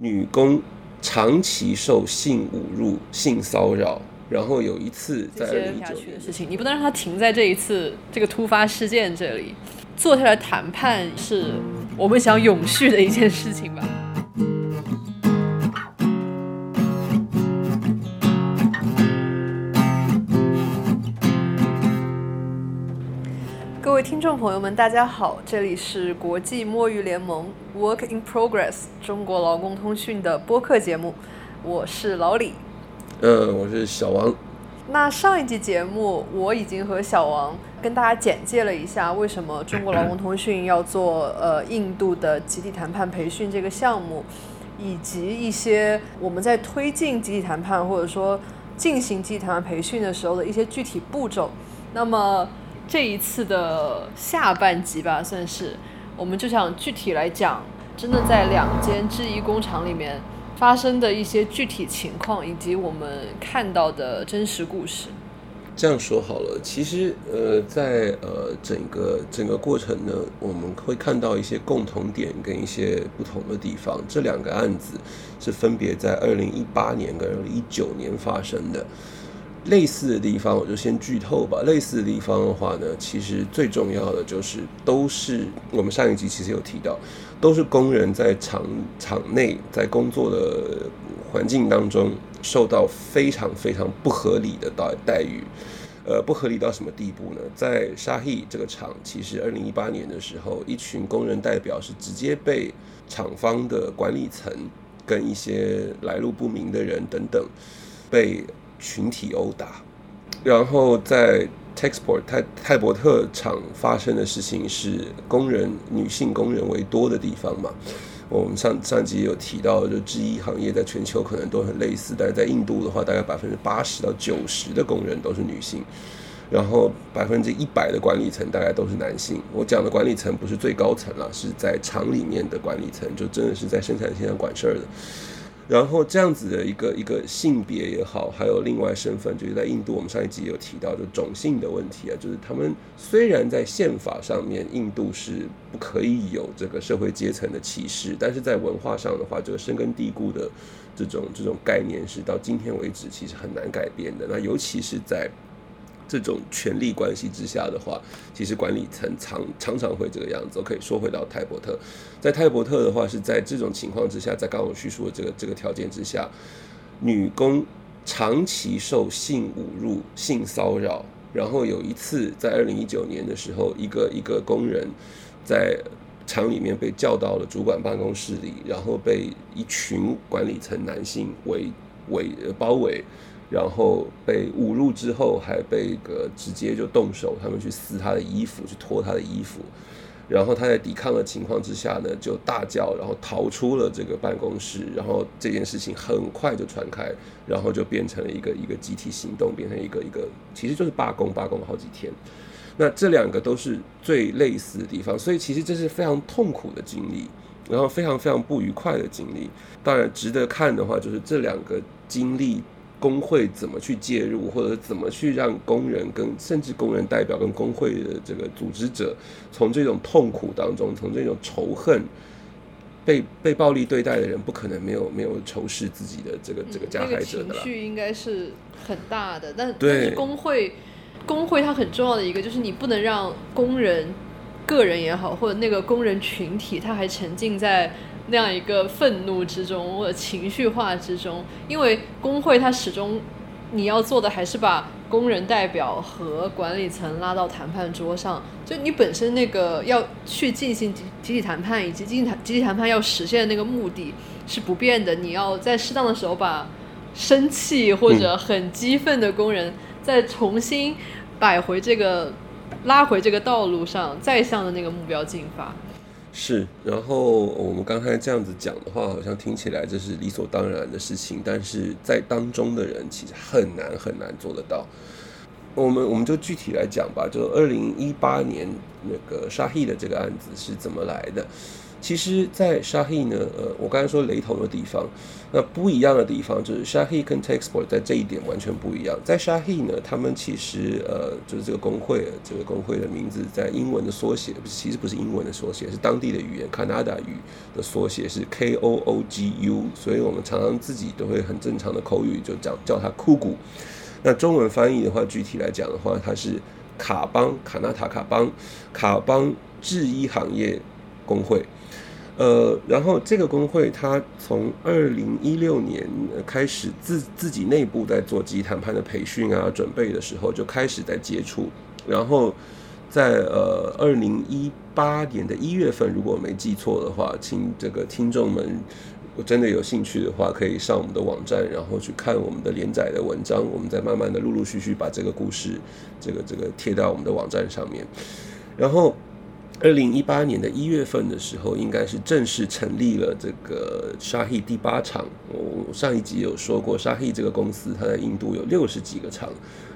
女工长期受性侮辱、性骚扰，然后有一次在二零一九年的事情，你不能让它停在这一次这个突发事件这里，坐下来谈判是我们想永续的一件事情吧。位听众朋友们，大家好，这里是国际摸鱼联盟 Work in Progress 中国劳工通讯的播客节目，我是老李。呃，我是小王。那上一集节目，我已经和小王跟大家简介了一下，为什么中国劳工通讯要做呃印度的集体谈判培训这个项目，以及一些我们在推进集体谈判或者说进行集体谈判培训的时候的一些具体步骤。那么这一次的下半集吧，算是，我们就想具体来讲，真的在两间制衣工厂里面发生的一些具体情况，以及我们看到的真实故事。这样说好了，其实呃，在呃整个整个过程呢，我们会看到一些共同点跟一些不同的地方。这两个案子是分别在二零一八年跟二零一九年发生的。类似的地方，我就先剧透吧。类似的地方的话呢，其实最重要的就是都是我们上一集其实有提到，都是工人在厂厂内在工作的环境当中受到非常非常不合理的待待遇。呃，不合理到什么地步呢？在沙希这个厂，其实二零一八年的时候，一群工人代表是直接被厂方的管理层跟一些来路不明的人等等被。群体殴打，然后在 Texport 泰泰伯特厂发生的事情是工人女性工人为多的地方嘛？我们上上集有提到，就制衣行业在全球可能都很类似，但是在印度的话，大概百分之八十到九十的工人都是女性，然后百分之一百的管理层大概都是男性。我讲的管理层不是最高层了，是在厂里面的管理层，就真的是在生产线上管事儿的。然后这样子的一个一个性别也好，还有另外身份，就是在印度，我们上一集有提到，就种姓的问题啊，就是他们虽然在宪法上面，印度是不可以有这个社会阶层的歧视，但是在文化上的话，这个深根蒂固的这种这种概念是到今天为止其实很难改变的。那尤其是在这种权力关系之下的话，其实管理层常常常会这个样子。可以说回到泰伯特，在泰伯特的话，是在这种情况之下，在刚刚我叙述的这个这个条件之下，女工长期受性侮辱、性骚扰。然后有一次，在二零一九年的时候，一个一个工人在厂里面被叫到了主管办公室里，然后被一群管理层男性围围包围。然后被侮辱之后，还被个直接就动手，他们去撕他的衣服，去脱他的衣服。然后他在抵抗的情况之下呢，就大叫，然后逃出了这个办公室。然后这件事情很快就传开，然后就变成了一个一个集体行动，变成一个一个，其实就是罢工，罢工了好几天。那这两个都是最类似的地方，所以其实这是非常痛苦的经历，然后非常非常不愉快的经历。当然值得看的话，就是这两个经历。工会怎么去介入，或者怎么去让工人跟甚至工人代表跟工会的这个组织者，从这种痛苦当中，从这种仇恨，被被暴力对待的人，不可能没有没有仇视自己的这个这个加害者的情绪应该是很大的，但但是工会工会它很重要的一个就是你不能让工人个人也好，或者那个工人群体，他还沉浸在。那样一个愤怒之中或者情绪化之中，因为工会它始终你要做的还是把工人代表和管理层拉到谈判桌上，就你本身那个要去进行集集体谈判以及集体谈集体谈判要实现的那个目的是不变的，你要在适当的时候把生气或者很激愤的工人再重新摆回这个拉回这个道路上，再向着那个目标进发。是，然后我们刚才这样子讲的话，好像听起来这是理所当然的事情，但是在当中的人其实很难很难做得到。我们我们就具体来讲吧，就二零一八年那个沙希的这个案子是怎么来的？其实，在沙希呢，呃，我刚才说雷同的地方，那不一样的地方就是沙希跟 Texport 在这一点完全不一样。在沙希呢，他们其实呃，就是这个工会，这个工会的名字在英文的缩写，其实不是英文的缩写，是当地的语言 Canada 语的缩写，是 K O O G U，所以我们常常自己都会很正常的口语就讲叫它酷谷。那中文翻译的话，具体来讲的话，它是卡邦卡纳塔卡邦卡邦制衣行业工会。呃，然后这个工会它从二零一六年开始自自己内部在做集谈判的培训啊准备的时候就开始在接触，然后在呃二零一八年的一月份，如果没记错的话，请这个听众们我真的有兴趣的话，可以上我们的网站，然后去看我们的连载的文章，我们再慢慢的陆陆续续把这个故事这个这个贴到我们的网站上面，然后。二零一八年的一月份的时候，应该是正式成立了这个沙希第八厂。我上一集有说过，沙希这个公司它在印度有六十几个厂，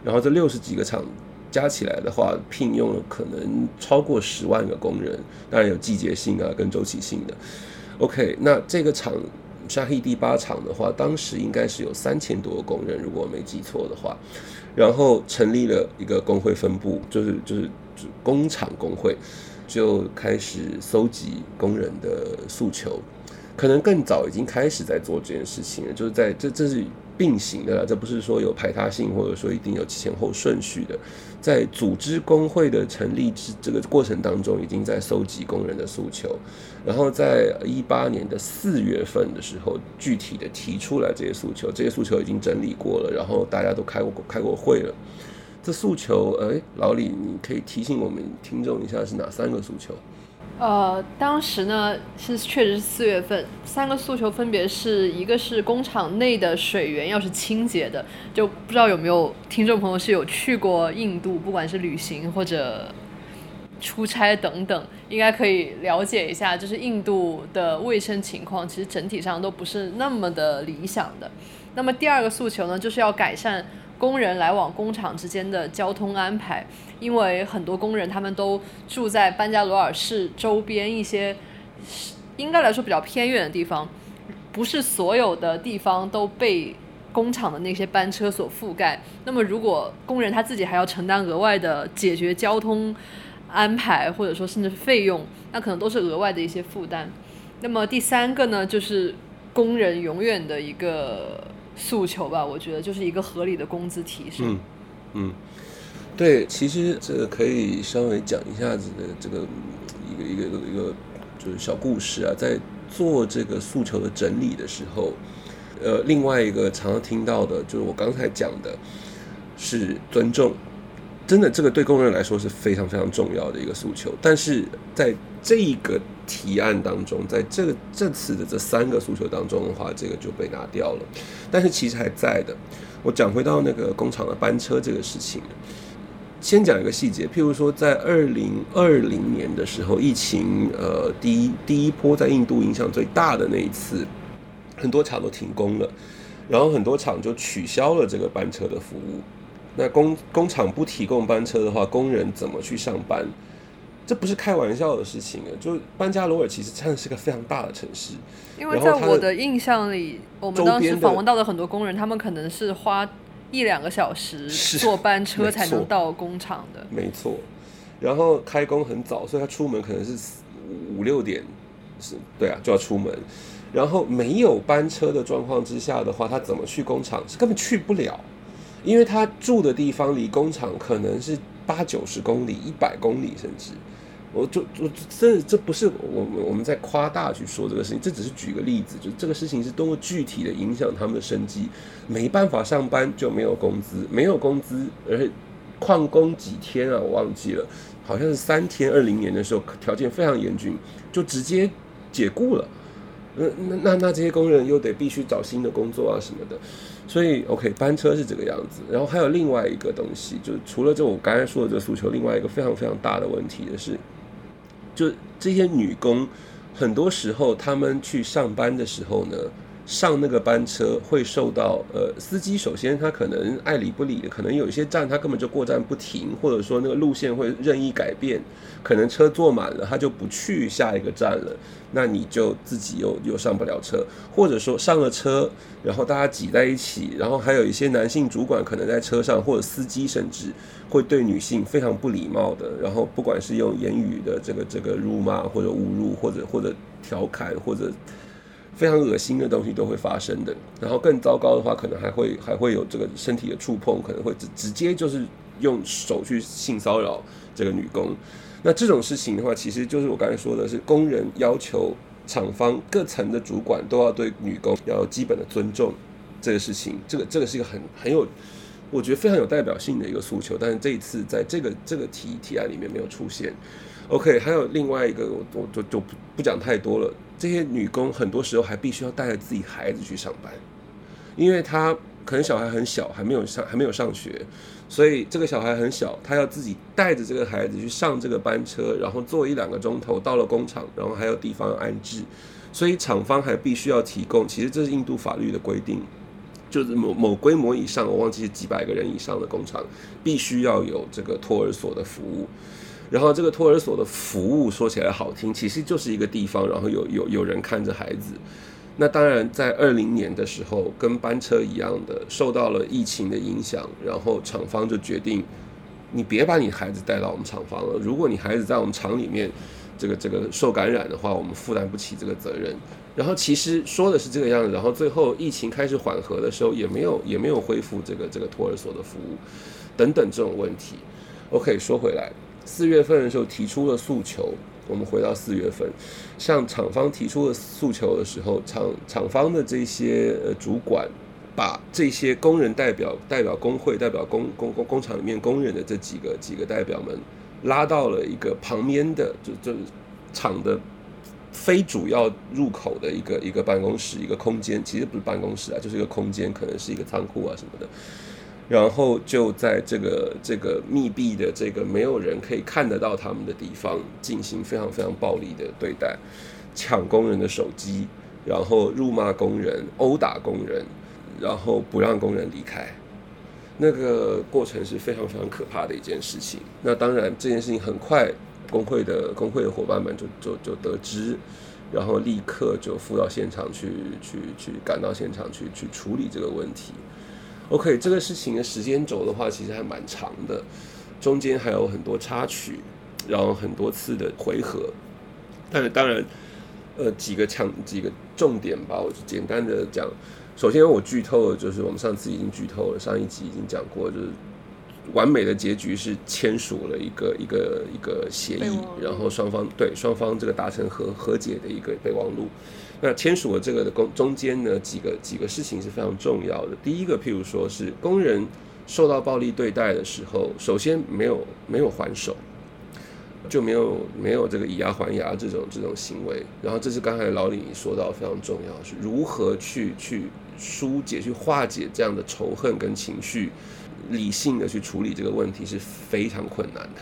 然后这六十几个厂加起来的话，聘用了可能超过十万个工人，当然有季节性啊跟周期性的。OK，那这个厂沙希第八厂的话，当时应该是有三千多个工人，如果我没记错的话，然后成立了一个工会分部，就是就是工厂工会。就开始搜集工人的诉求，可能更早已经开始在做这件事情了。就是在这这是并行的了，这不是说有排他性，或者说一定有前后顺序的。在组织工会的成立之这个过程当中，已经在搜集工人的诉求，然后在一八年的四月份的时候，具体的提出来这些诉求，这些诉求已经整理过了，然后大家都开过开过会了。这诉求，哎，老李，你可以提醒我们听众一下是哪三个诉求？呃，当时呢是确实是四月份，三个诉求分别是一个是工厂内的水源要是清洁的，就不知道有没有听众朋友是有去过印度，不管是旅行或者出差等等，应该可以了解一下，就是印度的卫生情况其实整体上都不是那么的理想的。那么第二个诉求呢，就是要改善。工人来往工厂之间的交通安排，因为很多工人他们都住在班加罗尔市周边一些，应该来说比较偏远的地方，不是所有的地方都被工厂的那些班车所覆盖。那么，如果工人他自己还要承担额外的解决交通安排，或者说甚至是费用，那可能都是额外的一些负担。那么第三个呢，就是工人永远的一个。诉求吧，我觉得就是一个合理的工资提升。嗯嗯，对，其实这个可以稍微讲一下子的这个一个一个一个就是小故事啊，在做这个诉求的整理的时候，呃，另外一个常常听到的就是我刚才讲的是尊重。真的，这个对工人来说是非常非常重要的一个诉求。但是在这一个提案当中，在这个这次的这三个诉求当中的话，这个就被拿掉了。但是其实还在的。我讲回到那个工厂的班车这个事情，先讲一个细节。譬如说，在二零二零年的时候，疫情呃第一第一波在印度影响最大的那一次，很多厂都停工了，然后很多厂就取消了这个班车的服务。那工工厂不提供班车的话，工人怎么去上班？这不是开玩笑的事情啊！就班加罗尔其实真的是个非常大的城市。因为在我的印象里，我们当时访问到的很多工人，他们可能是花一两个小时坐班车才能到工厂的。没错。然后开工很早，所以他出门可能是五六点，是对啊，就要出门。然后没有班车的状况之下的话，他怎么去工厂？是根本去不了。因为他住的地方离工厂可能是八九十公里、一百公里，甚至，我就我这这不是我们我们在夸大去说这个事情，这只是举个例子，就这个事情是多么具体的影响他们的生计，没办法上班就没有工资，没有工资，而且旷工几天啊，我忘记了，好像是三天。二零年的时候条件非常严峻，就直接解雇了。那那那那这些工人又得必须找新的工作啊什么的。所以，OK，班车是这个样子。然后还有另外一个东西，就除了这我刚才说的这诉求，另外一个非常非常大的问题的是，就这些女工，很多时候她们去上班的时候呢，上那个班车会受到呃司机首先他可能爱理不理的，可能有一些站他根本就过站不停，或者说那个路线会任意改变，可能车坐满了他就不去下一个站了，那你就自己又又上不了车，或者说上了车，然后大家挤在一起，然后还有一些男性主管可能在车上或者司机甚至会对女性非常不礼貌的，然后不管是用言语的这个这个辱骂或者侮辱或者或者调侃或者。非常恶心的东西都会发生的，然后更糟糕的话，可能还会还会有这个身体的触碰，可能会直直接就是用手去性骚扰这个女工。那这种事情的话，其实就是我刚才说的是，工人要求厂方各层的主管都要对女工要基本的尊重。这个事情，这个这个是一个很很有，我觉得非常有代表性的一个诉求。但是这一次在这个这个提提案里面没有出现。OK，还有另外一个，我我就就不不讲太多了。这些女工很多时候还必须要带着自己孩子去上班，因为她可能小孩很小，还没有上还没有上学，所以这个小孩很小，她要自己带着这个孩子去上这个班车，然后坐一两个钟头到了工厂，然后还有地方安置，所以厂方还必须要提供。其实这是印度法律的规定，就是某某规模以上，我忘记是几百个人以上的工厂，必须要有这个托儿所的服务。然后这个托儿所的服务说起来好听，其实就是一个地方，然后有有有人看着孩子。那当然，在二零年的时候，跟班车一样的，受到了疫情的影响，然后厂方就决定，你别把你孩子带到我们厂房了。如果你孩子在我们厂里面，这个这个受感染的话，我们负担不起这个责任。然后其实说的是这个样子，然后最后疫情开始缓和的时候，也没有也没有恢复这个这个托儿所的服务，等等这种问题。OK，说回来。四月份的时候提出了诉求，我们回到四月份，向厂方提出了诉求的时候，厂厂方的这些呃主管，把这些工人代表、代表工会、代表工工工工厂里面工人的这几个几个代表们，拉到了一个旁边的就就厂的非主要入口的一个一个办公室一个空间，其实不是办公室啊，就是一个空间，可能是一个仓库啊什么的。然后就在这个这个密闭的这个没有人可以看得到他们的地方，进行非常非常暴力的对待，抢工人的手机，然后辱骂工人，殴打工人，然后不让工人离开。那个过程是非常非常可怕的一件事情。那当然，这件事情很快，工会的工会的伙伴们就就就得知，然后立刻就赴到现场去去去赶到现场去去处理这个问题。OK，这个事情的时间轴的话，其实还蛮长的，中间还有很多插曲，然后很多次的回合。但是当然，呃，几个强几个重点吧，我就简单的讲。首先我剧透了，就是我们上次已经剧透了，上一集已经讲过，就是完美的结局是签署了一个一个一个协议，然后双方对双方这个达成和和解的一个备忘录。那签署了这个的工中间呢，几个几个事情是非常重要的。第一个，譬如说是工人受到暴力对待的时候，首先没有没有还手，就没有没有这个以牙还牙这种这种行为。然后这是刚才老李说到非常重要，是如何去去疏解、去化解这样的仇恨跟情绪，理性的去处理这个问题是非常困难的。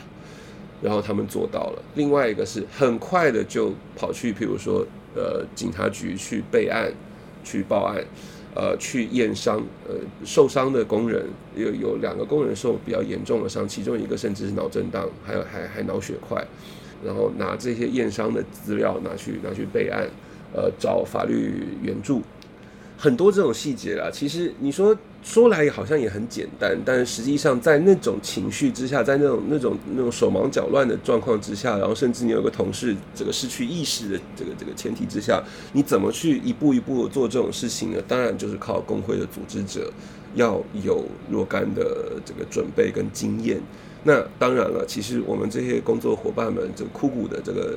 然后他们做到了。另外一个是很快的就跑去，譬如说。呃，警察局去备案，去报案，呃，去验伤，呃，受伤的工人有有两个工人受比较严重的伤，其中一个甚至是脑震荡，还有还还脑血块，然后拿这些验伤的资料拿去拿去备案，呃，找法律援助，很多这种细节啦。其实你说。说来好像也很简单，但是实际上在那种情绪之下，在那种那种那种手忙脚乱的状况之下，然后甚至你有个同事这个失去意识的这个这个前提之下，你怎么去一步一步做这种事情呢？当然就是靠工会的组织者要有若干的这个准备跟经验。那当然了，其实我们这些工作伙伴们，这个枯骨的这个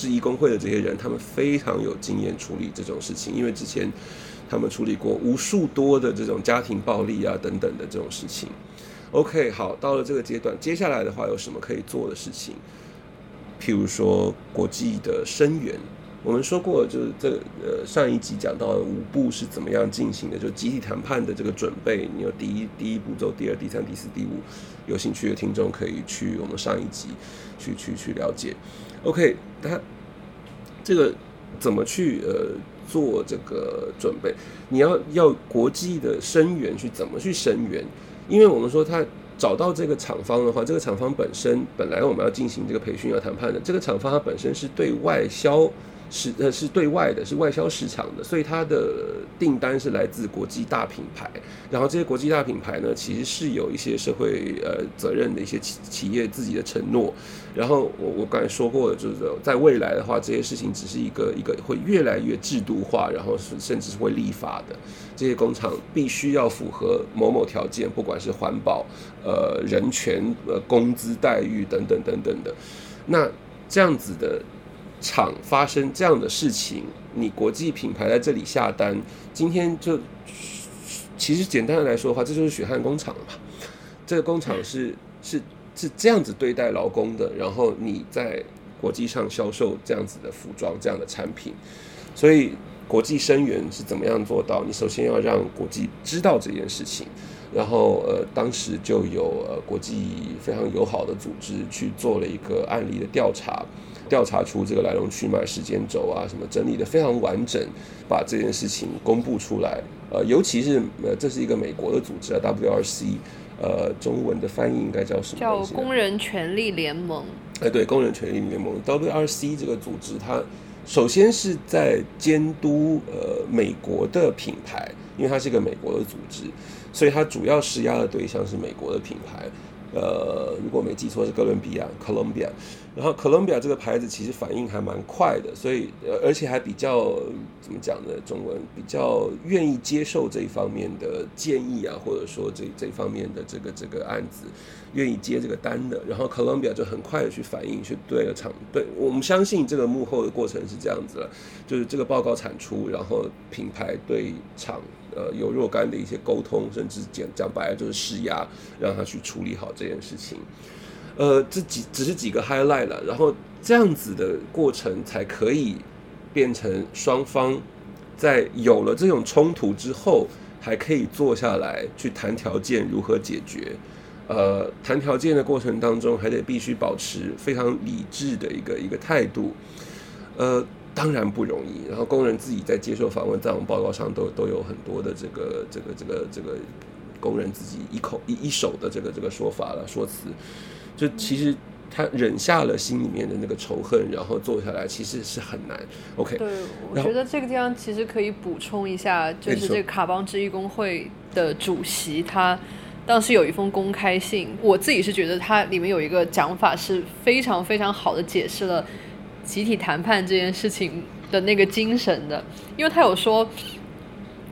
质疑工会的这些人，他们非常有经验处理这种事情，因为之前。他们处理过无数多的这种家庭暴力啊等等的这种事情。OK，好，到了这个阶段，接下来的话有什么可以做的事情？譬如说国际的声援，我们说过，就是这呃上一集讲到五步是怎么样进行的，就集体谈判的这个准备。你有第一第一步骤，第二、第三、第四、第五，有兴趣的听众可以去我们上一集去去去了解。OK，他这个怎么去呃？做这个准备。你要要国际的声援去怎么去声援？因为我们说他找到这个厂方的话，这个厂方本身本来我们要进行这个培训要谈判的，这个厂方它本身是对外销。是呃是对外的，是外销市场的，所以它的订单是来自国际大品牌。然后这些国际大品牌呢，其实是有一些社会呃责任的一些企企业自己的承诺。然后我我刚才说过的，就是在未来的话，这些事情只是一个一个会越来越制度化，然后是甚至是会立法的。这些工厂必须要符合某某条件，不管是环保、呃人权、呃工资待遇等等等等的。那这样子的。厂发生这样的事情，你国际品牌在这里下单，今天就其实简单的来说的话，这就是血汗工厂嘛。这个工厂是是是这样子对待劳工的，然后你在国际上销售这样子的服装这样的产品，所以国际声援是怎么样做到？你首先要让国际知道这件事情，然后呃，当时就有呃国际非常友好的组织去做了一个案例的调查。调查出这个来龙去脉、时间轴啊，什么整理的非常完整，把这件事情公布出来。呃，尤其是呃，这是一个美国的组织啊，WRC，呃，中文的翻译应该叫什么？叫工人权利联盟。哎，对，工人权利联盟 WRC 这个组织，它首先是在监督呃美国的品牌，因为它是一个美国的组织，所以它主要施压的对象是美国的品牌。呃，如果没记错是哥伦比亚 （Colombia），然后 Colombia 这个牌子其实反应还蛮快的，所以，而且还比较怎么讲呢？中文比较愿意接受这一方面的建议啊，或者说这这方面的这个这个案子，愿意接这个单的。然后 Colombia 就很快的去反应，去对了厂，对我们相信这个幕后的过程是这样子了，就是这个报告产出，然后品牌对厂。呃，有若干的一些沟通，甚至讲讲白了就是施压，让他去处理好这件事情。呃，这几只是几个 highlight 了，然后这样子的过程才可以变成双方在有了这种冲突之后，还可以坐下来去谈条件如何解决。呃，谈条件的过程当中，还得必须保持非常理智的一个一个态度。呃。当然不容易。然后工人自己在接受访问，在我们报告上都都有很多的这个这个这个这个工人自己一口一一手的这个这个说法了说辞。就其实他忍下了心里面的那个仇恨，然后坐下来其实是很难。OK，对，我觉得这个地方其实可以补充一下，就是这个卡邦之翼工会的主席他当时有一封公开信，我自己是觉得他里面有一个讲法是非常非常好的解释了。集体谈判这件事情的那个精神的，因为他有说，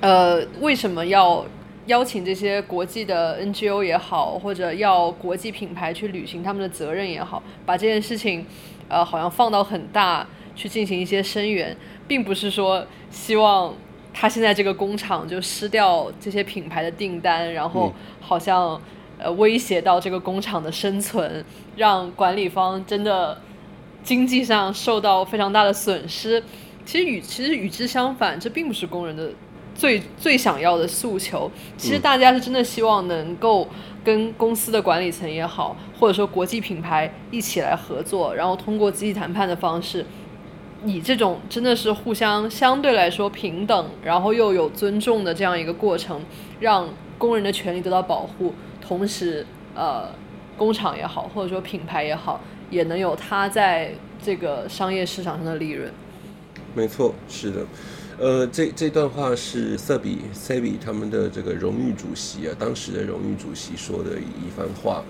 呃，为什么要邀请这些国际的 NGO 也好，或者要国际品牌去履行他们的责任也好，把这件事情，呃，好像放到很大去进行一些声援，并不是说希望他现在这个工厂就失掉这些品牌的订单，然后好像呃威胁到这个工厂的生存，让管理方真的。经济上受到非常大的损失，其实与其实与之相反，这并不是工人的最最想要的诉求。其实大家是真的希望能够跟公司的管理层也好，或者说国际品牌一起来合作，然后通过集体谈判的方式，以这种真的是互相相对来说平等，然后又有尊重的这样一个过程，让工人的权利得到保护，同时呃，工厂也好，或者说品牌也好。也能有他在这个商业市场上的利润。没错，是的，呃，这这段话是瑟比塞比他们的这个荣誉主席啊，当时的荣誉主席说的一番话，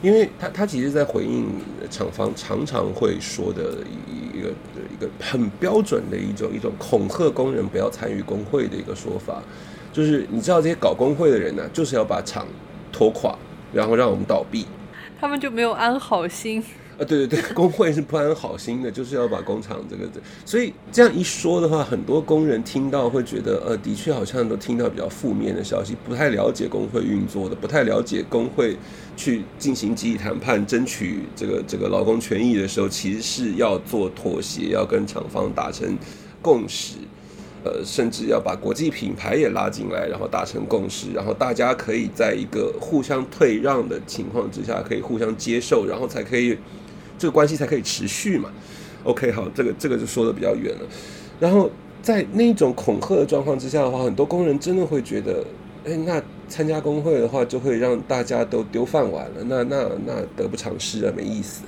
因为他他其实在回应厂方常常会说的一一个一个很标准的一种一种恐吓工人不要参与工会的一个说法，就是你知道这些搞工会的人呢，就是要把厂拖垮，然后让我们倒闭，他们就没有安好心。啊，对对对，工会是不安好心的，就是要把工厂这个，所以这样一说的话，很多工人听到会觉得，呃，的确好像都听到比较负面的消息，不太了解工会运作的，不太了解工会去进行集体谈判、争取这个这个劳工权益的时候，其实是要做妥协，要跟厂方达成共识。呃，甚至要把国际品牌也拉进来，然后达成共识，然后大家可以在一个互相退让的情况之下，可以互相接受，然后才可以这个关系才可以持续嘛。OK，好，这个这个就说的比较远了。然后在那种恐吓的状况之下的话，很多工人真的会觉得，哎，那参加工会的话，就会让大家都丢饭碗了，那那那得不偿失啊，没意思。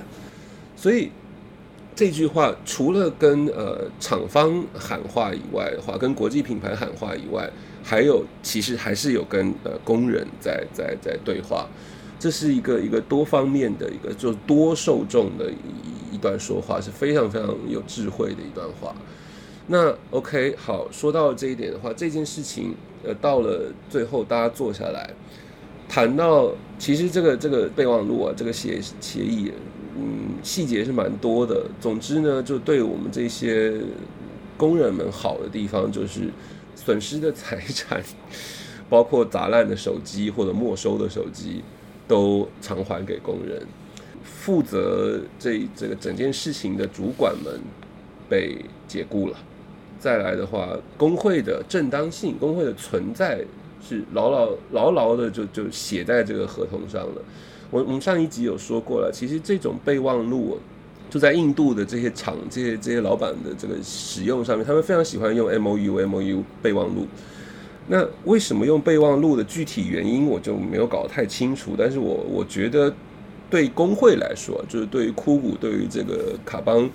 所以这句话除了跟呃厂方喊话以外的话，跟国际品牌喊话以外，还有其实还是有跟呃工人在在在对话。这是一个一个多方面的一个，就多受众的一一段说话，是非常非常有智慧的一段话。那 OK，好，说到这一点的话，这件事情呃到了最后，大家坐下来谈到，其实这个这个备忘录啊，这个协协议，嗯，细节是蛮多的。总之呢，就对我们这些工人们好的地方，就是损失的财产，包括砸烂的手机或者没收的手机。都偿还给工人，负责这这个整件事情的主管们被解雇了。再来的话，工会的正当性、工会的存在是牢牢牢牢的就就写在这个合同上了。我我们上一集有说过了，其实这种备忘录就在印度的这些厂、这些这些老板的这个使用上面，他们非常喜欢用 M O U M O U 备忘录。那为什么用备忘录的具体原因我就没有搞太清楚，但是我我觉得对工会来说，就是对于枯骨对于这个卡邦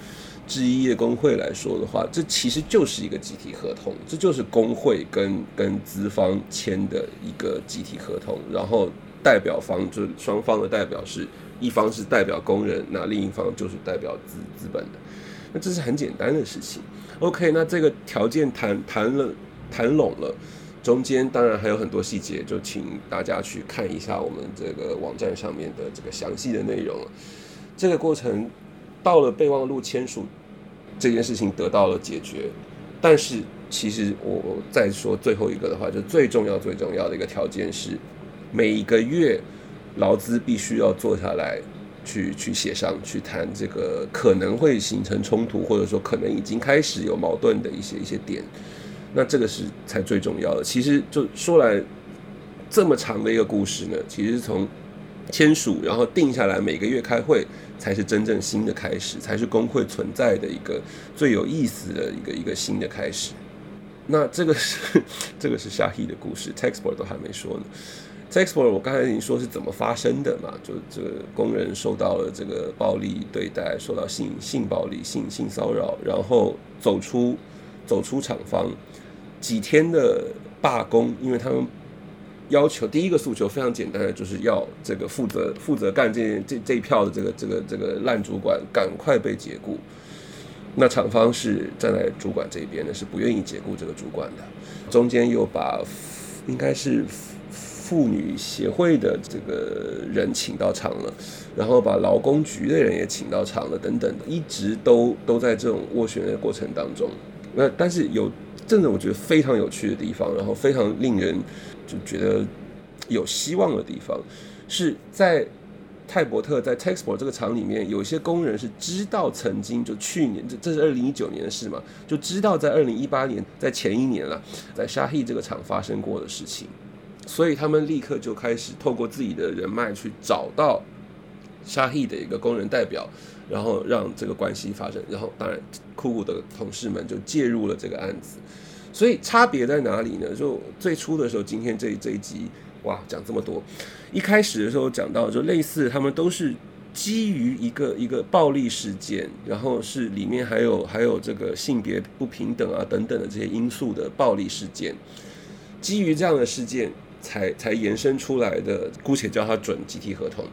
之一的工会来说的话，这其实就是一个集体合同，这就是工会跟跟资方签的一个集体合同，然后代表方就是双方的代表是一方是代表工人，那另一方就是代表资资本的，那这是很简单的事情。OK，那这个条件谈谈了谈拢了。中间当然还有很多细节，就请大家去看一下我们这个网站上面的这个详细的内容。这个过程到了备忘录签署这件事情得到了解决，但是其实我再说最后一个的话，就最重要最重要的一个条件是，每一个月劳资必须要坐下来去去协商，去谈这个可能会形成冲突，或者说可能已经开始有矛盾的一些一些点。那这个是才最重要的。其实就说来这么长的一个故事呢，其实从签署然后定下来每个月开会，才是真正新的开始，才是工会存在的一个最有意思的一个一个新的开始。那这个是这个是夏希的故事，Texport 都还没说呢。Texport 我刚才已经说是怎么发生的嘛，就这个工人受到了这个暴力对待，受到性性暴力、性性骚扰，然后走出走出厂方。几天的罢工，因为他们要求第一个诉求非常简单的，就是要这个负责负责干这这这一票的这个这个这个烂主管赶快被解雇。那厂方是站在主管这边的，是不愿意解雇这个主管的。中间又把应该是妇女协会的这个人请到场了，然后把劳工局的人也请到场了，等等，一直都都在这种斡旋的过程当中。那但是有。真的，我觉得非常有趣的地方，然后非常令人就觉得有希望的地方，是在泰伯特在 Texport 这个厂里面，有一些工人是知道曾经就去年这这是二零一九年的事嘛，就知道在二零一八年在前一年了，在沙希这个厂发生过的事情，所以他们立刻就开始透过自己的人脉去找到沙希的一个工人代表。然后让这个关系发生，然后当然酷酷的同事们就介入了这个案子，所以差别在哪里呢？就最初的时候，今天这这一集哇讲这么多，一开始的时候讲到就类似他们都是基于一个一个暴力事件，然后是里面还有还有这个性别不平等啊等等的这些因素的暴力事件，基于这样的事件才才延伸出来的，姑且叫它准集体合同。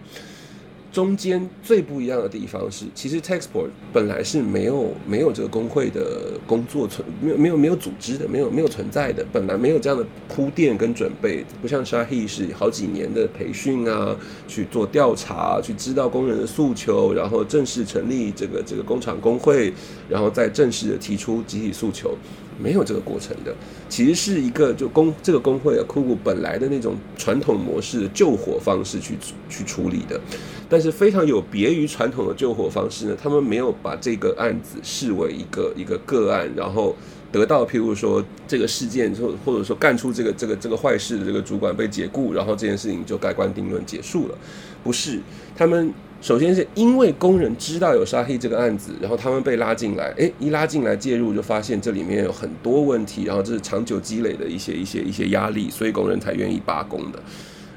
中间最不一样的地方是，其实 Texport 本来是没有没有这个工会的工作存，没有没有没有组织的，没有没有存在的，本来没有这样的铺垫跟准备，不像 Shahi 是好几年的培训啊，去做调查，去知道工人的诉求，然后正式成立这个这个工厂工会，然后再正式的提出集体诉求。没有这个过程的，其实是一个就工这个工会啊，库库本来的那种传统模式的救火方式去去处理的，但是非常有别于传统的救火方式呢，他们没有把这个案子视为一个一个个案，然后得到譬如说这个事件或或者说干出这个这个这个坏事的这个主管被解雇，然后这件事情就盖棺定论结束了，不是他们首先是因为工人知道有沙黑这个案子，然后他们被拉进来，诶，一拉进来介入就发现这里面有很多问题，然后这是长久积累的一些一些一些压力，所以工人才愿意罢工的。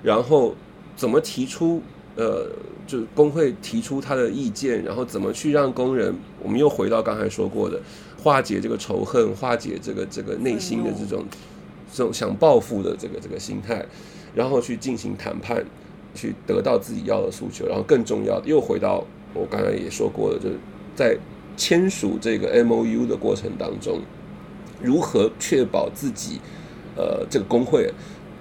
然后怎么提出？呃，就是工会提出他的意见，然后怎么去让工人？我们又回到刚才说过的，化解这个仇恨，化解这个这个内心的这种这种想报复的这个这个心态，然后去进行谈判。去得到自己要的诉求，然后更重要的又回到我刚才也说过的，就是在签署这个 M O U 的过程当中，如何确保自己呃这个工会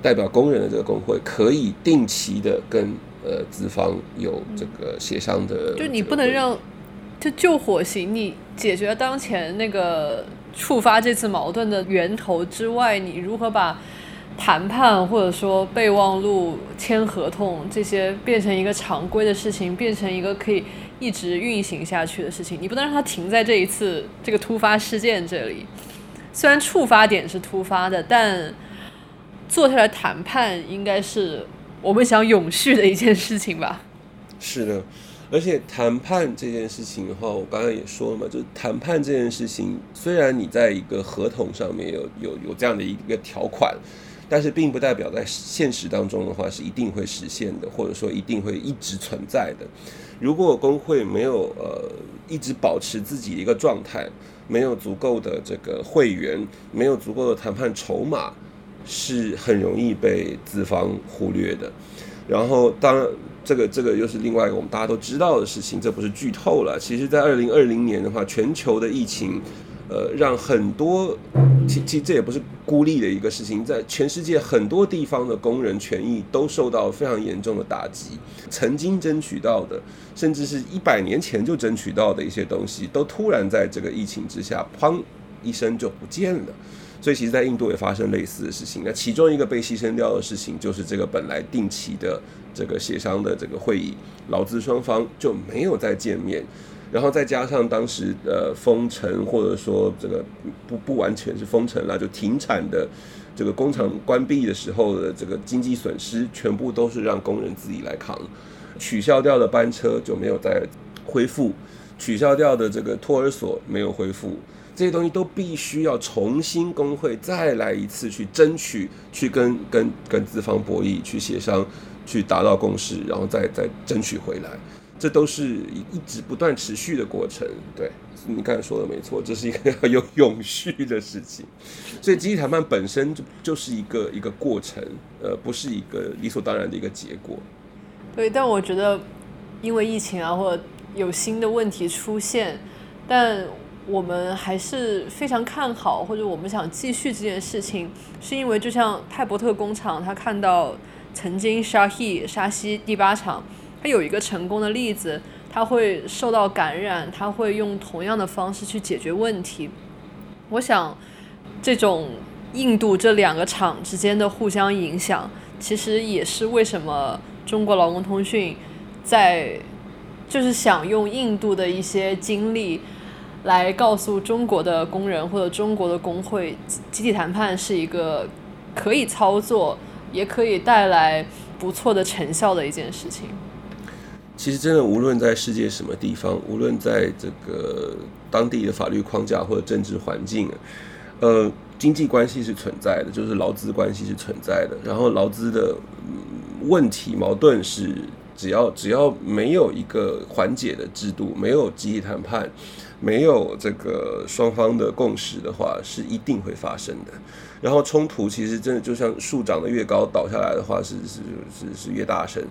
代表工人的这个工会可以定期的跟呃资方有这个协商的，就你不能让就救火型，你解决当前那个触发这次矛盾的源头之外，你如何把？谈判或者说备忘录、签合同这些变成一个常规的事情，变成一个可以一直运行下去的事情。你不能让它停在这一次这个突发事件这里。虽然触发点是突发的，但坐下来谈判应该是我们想永续的一件事情吧？是的，而且谈判这件事情的话，我刚刚也说了嘛，就是谈判这件事情，虽然你在一个合同上面有有有这样的一个条款。但是并不代表在现实当中的话是一定会实现的，或者说一定会一直存在的。如果工会没有呃一直保持自己一个状态，没有足够的这个会员，没有足够的谈判筹码，是很容易被资方忽略的。然后，当然这个这个又是另外一个我们大家都知道的事情，这不是剧透了。其实，在二零二零年的话，全球的疫情。呃，让很多，其其实这也不是孤立的一个事情，在全世界很多地方的工人权益都受到非常严重的打击。曾经争取到的，甚至是一百年前就争取到的一些东西，都突然在这个疫情之下，砰一声就不见了。所以，其实，在印度也发生类似的事情。那其中一个被牺牲掉的事情，就是这个本来定期的这个协商的这个会议，劳资双方就没有再见面。然后再加上当时呃封城，或者说这个不不完全是封城了，就停产的这个工厂关闭的时候的这个经济损失，全部都是让工人自己来扛。取消掉的班车就没有再恢复，取消掉的这个托儿所没有恢复，这些东西都必须要重新工会再来一次去争取，去跟跟跟资方博弈，去协商，去达到共识，然后再再争取回来。这都是一直不断持续的过程，对你刚才说的没错，这是一个要有永续的事情，所以集体谈判本身就就是一个一个过程，呃，不是一个理所当然的一个结果。对，但我觉得因为疫情啊，或者有新的问题出现，但我们还是非常看好，或者我们想继续这件事情，是因为就像泰伯特工厂，他看到曾经沙希沙西第八厂。他有一个成功的例子，他会受到感染，他会用同样的方式去解决问题。我想，这种印度这两个厂之间的互相影响，其实也是为什么中国劳工通讯在就是想用印度的一些经历来告诉中国的工人或者中国的工会，集体谈判是一个可以操作，也可以带来不错的成效的一件事情。其实，真的无论在世界什么地方，无论在这个当地的法律框架或者政治环境，呃，经济关系是存在的，就是劳资关系是存在的。然后，劳资的问题矛盾是，只要只要没有一个缓解的制度，没有集体谈判，没有这个双方的共识的话，是一定会发生的。然后，冲突其实真的就像树长得越高，倒下来的话是是是是越大声。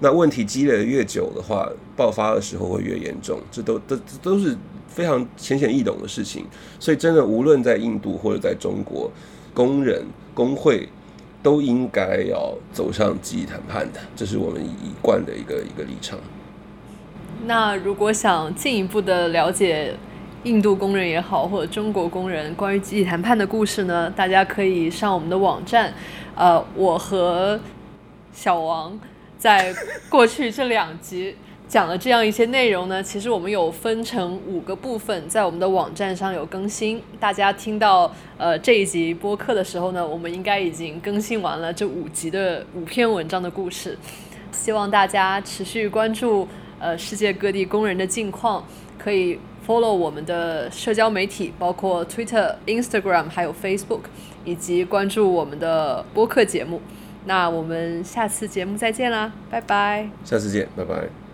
那问题积累的越久的话，爆发的时候会越严重，这都都都是非常浅显易懂的事情。所以，真的无论在印度或者在中国，工人工会都应该要走上集体谈判的，这是我们一贯的一个一个立场。那如果想进一步的了解印度工人也好，或者中国工人关于集体谈判的故事呢？大家可以上我们的网站。呃，我和小王。在过去这两集讲了这样一些内容呢，其实我们有分成五个部分，在我们的网站上有更新。大家听到呃这一集播客的时候呢，我们应该已经更新完了这五集的五篇文章的故事。希望大家持续关注呃世界各地工人的近况，可以 follow 我们的社交媒体，包括 Twitter、Instagram 还有 Facebook，以及关注我们的播客节目。那我们下次节目再见啦，拜拜。下次见，拜拜。